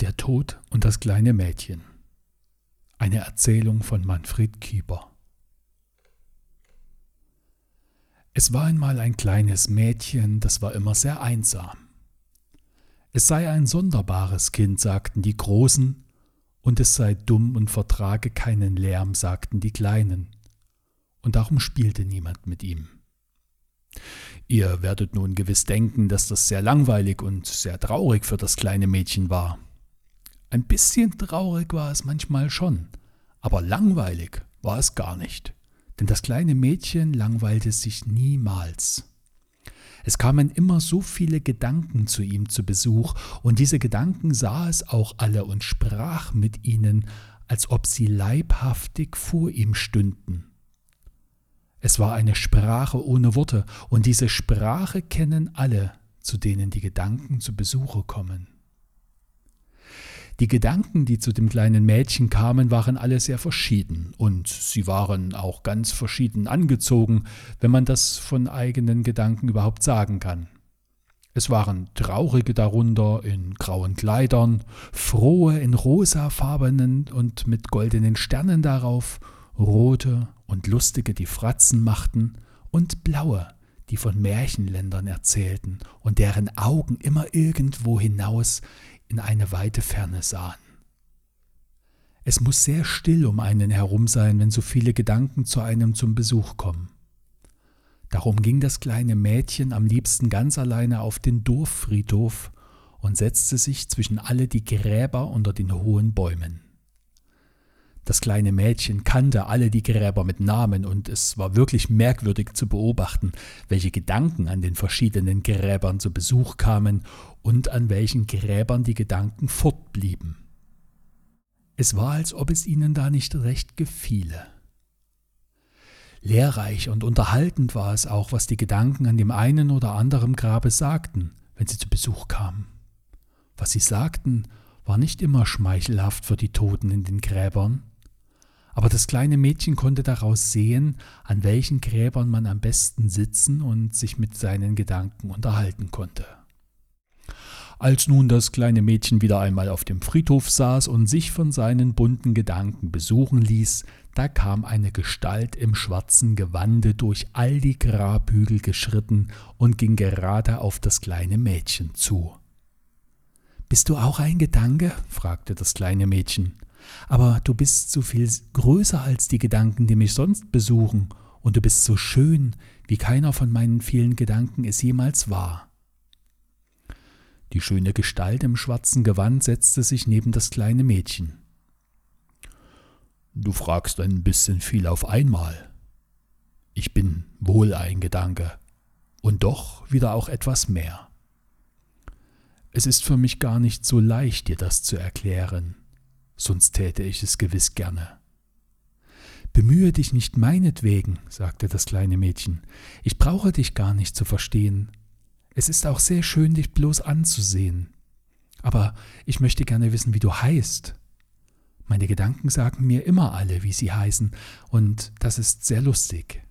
Der Tod und das kleine Mädchen. Eine Erzählung von Manfred Kieber. Es war einmal ein kleines Mädchen, das war immer sehr einsam. Es sei ein sonderbares Kind, sagten die Großen, und es sei dumm und vertrage keinen Lärm, sagten die Kleinen, und darum spielte niemand mit ihm. Ihr werdet nun gewiss denken, dass das sehr langweilig und sehr traurig für das kleine Mädchen war. Ein bisschen traurig war es manchmal schon, aber langweilig war es gar nicht, denn das kleine Mädchen langweilte sich niemals. Es kamen immer so viele Gedanken zu ihm zu Besuch, und diese Gedanken sah es auch alle und sprach mit ihnen, als ob sie leibhaftig vor ihm stünden. Es war eine Sprache ohne Worte, und diese Sprache kennen alle, zu denen die Gedanken zu Besuche kommen. Die Gedanken, die zu dem kleinen Mädchen kamen, waren alle sehr verschieden, und sie waren auch ganz verschieden angezogen, wenn man das von eigenen Gedanken überhaupt sagen kann. Es waren traurige darunter in grauen Kleidern, frohe in rosafarbenen und mit goldenen Sternen darauf, rote und lustige, die Fratzen machten, und blaue, die von Märchenländern erzählten und deren Augen immer irgendwo hinaus in eine weite Ferne sahen. Es muss sehr still um einen herum sein, wenn so viele Gedanken zu einem zum Besuch kommen. Darum ging das kleine Mädchen am liebsten ganz alleine auf den Dorffriedhof und setzte sich zwischen alle die Gräber unter den hohen Bäumen. Das kleine Mädchen kannte alle die Gräber mit Namen, und es war wirklich merkwürdig zu beobachten, welche Gedanken an den verschiedenen Gräbern zu Besuch kamen und an welchen Gräbern die Gedanken fortblieben. Es war, als ob es ihnen da nicht recht gefiele. Lehrreich und unterhaltend war es auch, was die Gedanken an dem einen oder anderen Grabe sagten, wenn sie zu Besuch kamen. Was sie sagten, war nicht immer schmeichelhaft für die Toten in den Gräbern, aber das kleine Mädchen konnte daraus sehen, an welchen Gräbern man am besten sitzen und sich mit seinen Gedanken unterhalten konnte. Als nun das kleine Mädchen wieder einmal auf dem Friedhof saß und sich von seinen bunten Gedanken besuchen ließ, da kam eine Gestalt im schwarzen Gewande durch all die Grabhügel geschritten und ging gerade auf das kleine Mädchen zu. Bist du auch ein Gedanke? fragte das kleine Mädchen aber du bist so viel größer als die Gedanken, die mich sonst besuchen, und du bist so schön, wie keiner von meinen vielen Gedanken es jemals war. Die schöne Gestalt im schwarzen Gewand setzte sich neben das kleine Mädchen. Du fragst ein bisschen viel auf einmal. Ich bin wohl ein Gedanke, und doch wieder auch etwas mehr. Es ist für mich gar nicht so leicht, dir das zu erklären sonst täte ich es gewiss gerne. Bemühe dich nicht meinetwegen, sagte das kleine Mädchen, ich brauche dich gar nicht zu verstehen. Es ist auch sehr schön, dich bloß anzusehen. Aber ich möchte gerne wissen, wie du heißt. Meine Gedanken sagen mir immer alle, wie sie heißen, und das ist sehr lustig.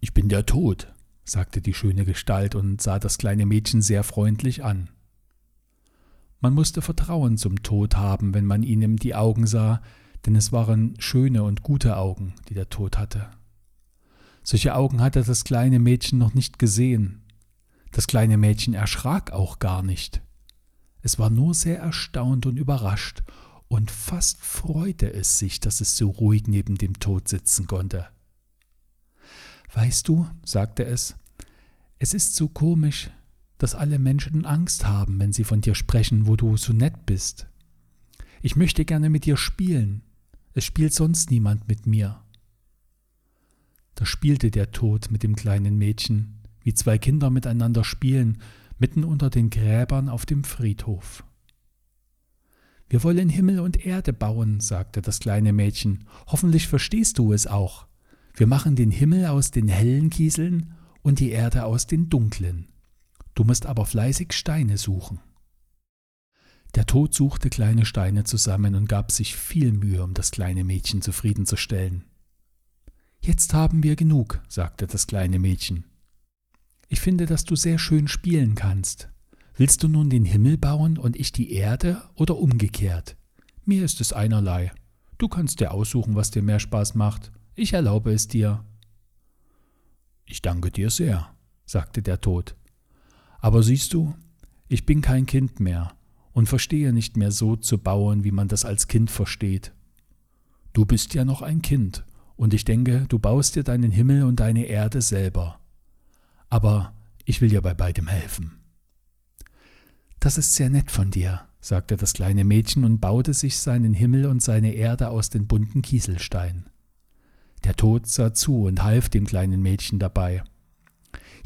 Ich bin der Tod, sagte die schöne Gestalt und sah das kleine Mädchen sehr freundlich an. Man musste Vertrauen zum Tod haben, wenn man ihm die Augen sah, denn es waren schöne und gute Augen, die der Tod hatte. Solche Augen hatte das kleine Mädchen noch nicht gesehen. Das kleine Mädchen erschrak auch gar nicht. Es war nur sehr erstaunt und überrascht, und fast freute es sich, dass es so ruhig neben dem Tod sitzen konnte. Weißt du, sagte es, es ist so komisch, dass alle Menschen Angst haben, wenn sie von dir sprechen, wo du so nett bist. Ich möchte gerne mit dir spielen. Es spielt sonst niemand mit mir. Da spielte der Tod mit dem kleinen Mädchen, wie zwei Kinder miteinander spielen, mitten unter den Gräbern auf dem Friedhof. Wir wollen Himmel und Erde bauen, sagte das kleine Mädchen. Hoffentlich verstehst du es auch. Wir machen den Himmel aus den hellen Kieseln und die Erde aus den dunklen. Du musst aber fleißig Steine suchen. Der Tod suchte kleine Steine zusammen und gab sich viel Mühe, um das kleine Mädchen zufriedenzustellen. Jetzt haben wir genug, sagte das kleine Mädchen. Ich finde, dass du sehr schön spielen kannst. Willst du nun den Himmel bauen und ich die Erde oder umgekehrt? Mir ist es einerlei. Du kannst dir aussuchen, was dir mehr Spaß macht. Ich erlaube es dir. Ich danke dir sehr, sagte der Tod. Aber siehst du, ich bin kein Kind mehr und verstehe nicht mehr so zu bauen, wie man das als Kind versteht. Du bist ja noch ein Kind, und ich denke, du baust dir deinen Himmel und deine Erde selber. Aber ich will dir bei beidem helfen. Das ist sehr nett von dir, sagte das kleine Mädchen und baute sich seinen Himmel und seine Erde aus den bunten Kieselsteinen. Der Tod sah zu und half dem kleinen Mädchen dabei.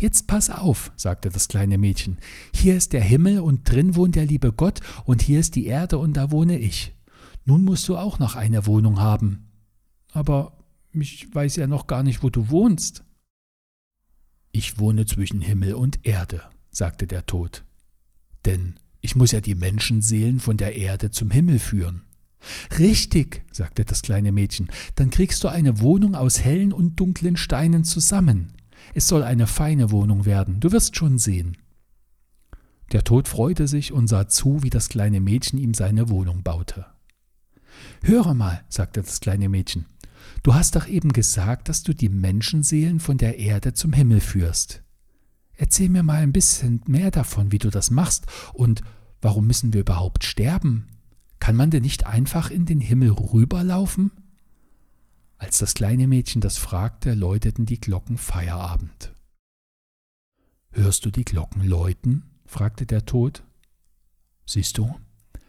Jetzt pass auf, sagte das kleine Mädchen. Hier ist der Himmel und drin wohnt der liebe Gott und hier ist die Erde und da wohne ich. Nun musst du auch noch eine Wohnung haben. Aber ich weiß ja noch gar nicht, wo du wohnst. Ich wohne zwischen Himmel und Erde, sagte der Tod denn ich muss ja die Menschenseelen von der Erde zum Himmel führen. Richtig, sagte das kleine Mädchen, dann kriegst du eine Wohnung aus hellen und dunklen Steinen zusammen. Es soll eine feine Wohnung werden, du wirst schon sehen. Der Tod freute sich und sah zu, wie das kleine Mädchen ihm seine Wohnung baute. Höre mal, sagte das kleine Mädchen, du hast doch eben gesagt, dass du die Menschenseelen von der Erde zum Himmel führst. Erzähl mir mal ein bisschen mehr davon, wie du das machst und warum müssen wir überhaupt sterben? Kann man denn nicht einfach in den Himmel rüberlaufen? Als das kleine Mädchen das fragte, läuteten die Glocken Feierabend. Hörst du die Glocken läuten? fragte der Tod. Siehst du,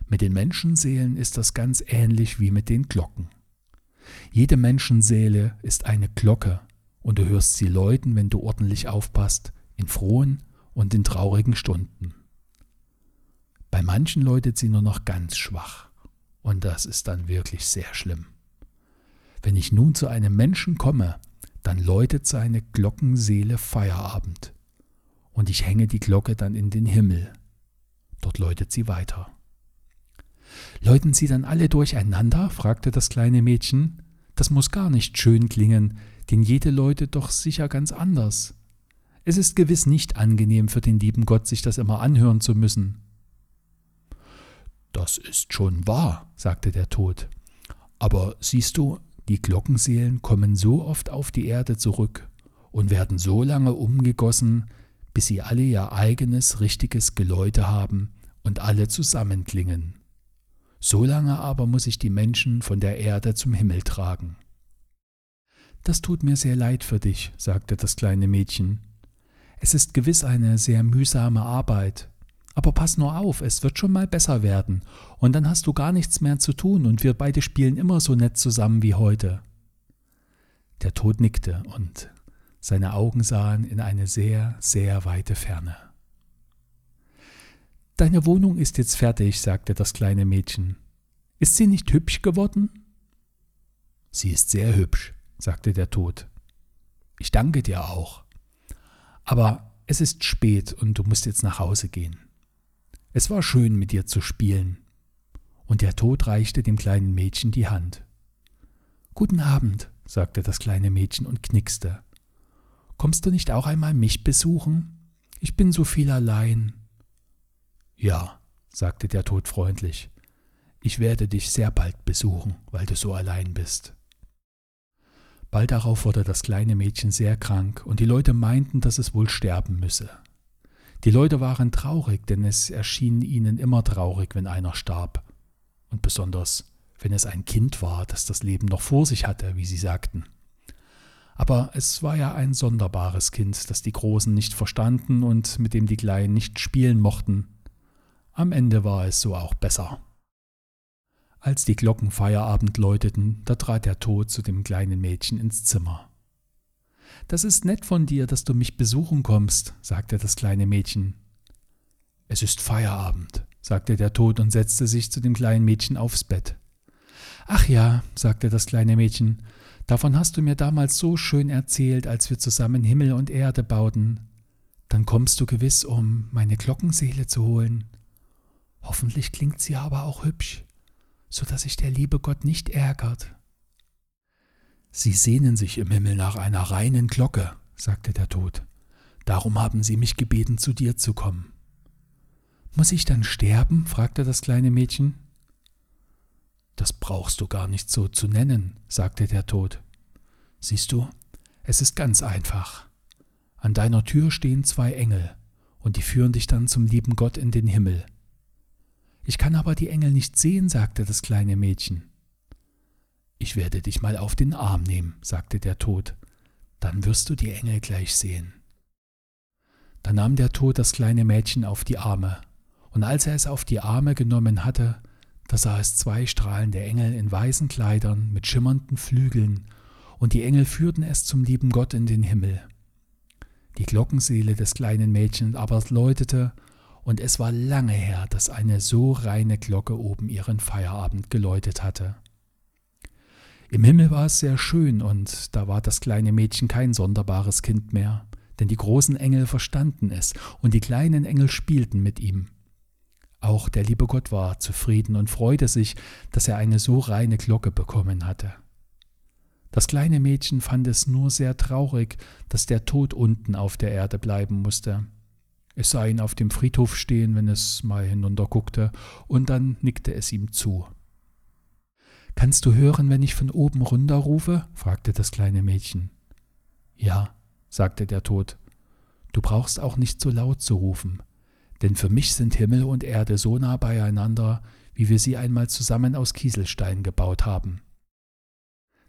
mit den Menschenseelen ist das ganz ähnlich wie mit den Glocken. Jede Menschenseele ist eine Glocke, und du hörst sie läuten, wenn du ordentlich aufpasst, in frohen und in traurigen Stunden. Bei manchen läutet sie nur noch ganz schwach, und das ist dann wirklich sehr schlimm. Wenn ich nun zu einem Menschen komme, dann läutet seine Glockenseele Feierabend, und ich hänge die Glocke dann in den Himmel. Dort läutet sie weiter. Läuten sie dann alle durcheinander? fragte das kleine Mädchen. Das muss gar nicht schön klingen, denn jede läutet doch sicher ganz anders. Es ist gewiss nicht angenehm für den lieben Gott, sich das immer anhören zu müssen. Das ist schon wahr, sagte der Tod. Aber siehst du, die Glockenseelen kommen so oft auf die Erde zurück und werden so lange umgegossen, bis sie alle ihr eigenes richtiges Geläute haben und alle zusammenklingen. So lange aber muss ich die Menschen von der Erde zum Himmel tragen. Das tut mir sehr leid für dich, sagte das kleine Mädchen, es ist gewiss eine sehr mühsame Arbeit. Aber pass nur auf, es wird schon mal besser werden, und dann hast du gar nichts mehr zu tun, und wir beide spielen immer so nett zusammen wie heute. Der Tod nickte, und seine Augen sahen in eine sehr, sehr weite Ferne. Deine Wohnung ist jetzt fertig, sagte das kleine Mädchen. Ist sie nicht hübsch geworden? Sie ist sehr hübsch, sagte der Tod. Ich danke dir auch. Aber es ist spät und du musst jetzt nach Hause gehen. Es war schön, mit dir zu spielen. Und der Tod reichte dem kleinen Mädchen die Hand. Guten Abend, sagte das kleine Mädchen und knickste. Kommst du nicht auch einmal mich besuchen? Ich bin so viel allein. Ja, sagte der Tod freundlich. Ich werde dich sehr bald besuchen, weil du so allein bist. Bald darauf wurde das kleine Mädchen sehr krank, und die Leute meinten, dass es wohl sterben müsse. Die Leute waren traurig, denn es erschien ihnen immer traurig, wenn einer starb, und besonders wenn es ein Kind war, das das Leben noch vor sich hatte, wie sie sagten. Aber es war ja ein sonderbares Kind, das die Großen nicht verstanden und mit dem die Kleinen nicht spielen mochten. Am Ende war es so auch besser. Als die Glocken Feierabend läuteten, da trat der Tod zu dem kleinen Mädchen ins Zimmer. Das ist nett von dir, dass du mich besuchen kommst, sagte das kleine Mädchen. Es ist Feierabend, sagte der Tod und setzte sich zu dem kleinen Mädchen aufs Bett. Ach ja, sagte das kleine Mädchen, davon hast du mir damals so schön erzählt, als wir zusammen Himmel und Erde bauten. Dann kommst du gewiss, um meine Glockenseele zu holen. Hoffentlich klingt sie aber auch hübsch so dass sich der liebe Gott nicht ärgert. Sie sehnen sich im Himmel nach einer reinen Glocke, sagte der Tod. Darum haben sie mich gebeten, zu dir zu kommen. Muss ich dann sterben? fragte das kleine Mädchen. Das brauchst du gar nicht so zu nennen, sagte der Tod. Siehst du, es ist ganz einfach. An deiner Tür stehen zwei Engel, und die führen dich dann zum lieben Gott in den Himmel. Ich kann aber die Engel nicht sehen, sagte das kleine Mädchen. Ich werde dich mal auf den Arm nehmen, sagte der Tod, dann wirst du die Engel gleich sehen. Da nahm der Tod das kleine Mädchen auf die Arme, und als er es auf die Arme genommen hatte, da sah es zwei strahlende Engel in weißen Kleidern mit schimmernden Flügeln, und die Engel führten es zum lieben Gott in den Himmel. Die Glockenseele des kleinen Mädchens aber läutete, und es war lange her, dass eine so reine Glocke oben ihren Feierabend geläutet hatte. Im Himmel war es sehr schön, und da war das kleine Mädchen kein sonderbares Kind mehr, denn die großen Engel verstanden es, und die kleinen Engel spielten mit ihm. Auch der liebe Gott war zufrieden und freute sich, dass er eine so reine Glocke bekommen hatte. Das kleine Mädchen fand es nur sehr traurig, dass der Tod unten auf der Erde bleiben musste. Es sah ihn auf dem Friedhof stehen, wenn es mal hinunterguckte, und dann nickte es ihm zu. Kannst du hören, wenn ich von oben runter rufe? fragte das kleine Mädchen. Ja, sagte der Tod. Du brauchst auch nicht so laut zu rufen denn für mich sind Himmel und Erde so nah beieinander, wie wir sie einmal zusammen aus Kieselstein gebaut haben.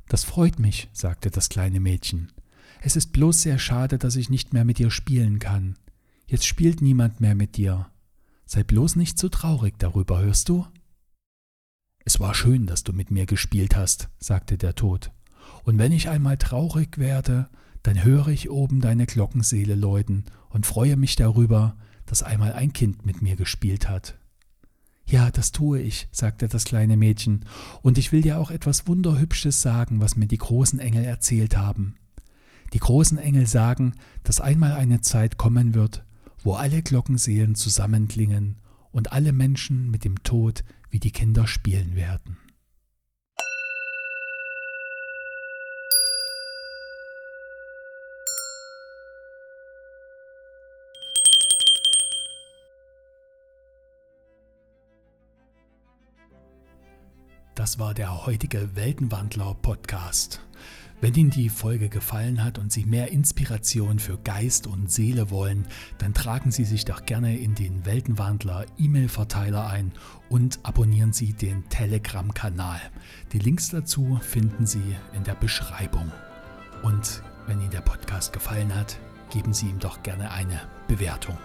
Das freut mich, sagte das kleine Mädchen. Es ist bloß sehr schade, dass ich nicht mehr mit dir spielen kann. Jetzt spielt niemand mehr mit dir. Sei bloß nicht so traurig darüber, hörst du? Es war schön, dass du mit mir gespielt hast, sagte der Tod. Und wenn ich einmal traurig werde, dann höre ich oben deine Glockenseele läuten und freue mich darüber, dass einmal ein Kind mit mir gespielt hat. Ja, das tue ich, sagte das kleine Mädchen, und ich will dir auch etwas Wunderhübsches sagen, was mir die großen Engel erzählt haben. Die großen Engel sagen, dass einmal eine Zeit kommen wird, wo alle Glockenseelen zusammenklingen und alle Menschen mit dem Tod wie die Kinder spielen werden. Das war der heutige Weltenwandler-Podcast. Wenn Ihnen die Folge gefallen hat und Sie mehr Inspiration für Geist und Seele wollen, dann tragen Sie sich doch gerne in den Weltenwandler E-Mail-Verteiler ein und abonnieren Sie den Telegram-Kanal. Die Links dazu finden Sie in der Beschreibung. Und wenn Ihnen der Podcast gefallen hat, geben Sie ihm doch gerne eine Bewertung.